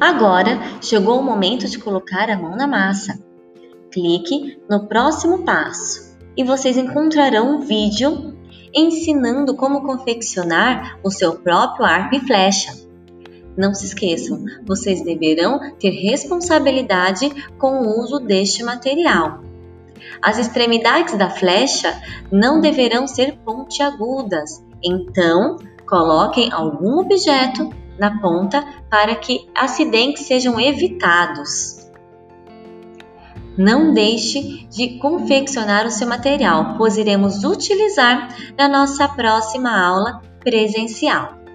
Agora chegou o momento de colocar a mão na massa. Clique no próximo passo e vocês encontrarão um vídeo ensinando como confeccionar o seu próprio arco e flecha. Não se esqueçam, vocês deverão ter responsabilidade com o uso deste material. As extremidades da flecha não deverão ser pontiagudas, então coloquem algum objeto na ponta para que acidentes sejam evitados. Não deixe de confeccionar o seu material, pois iremos utilizar na nossa próxima aula presencial.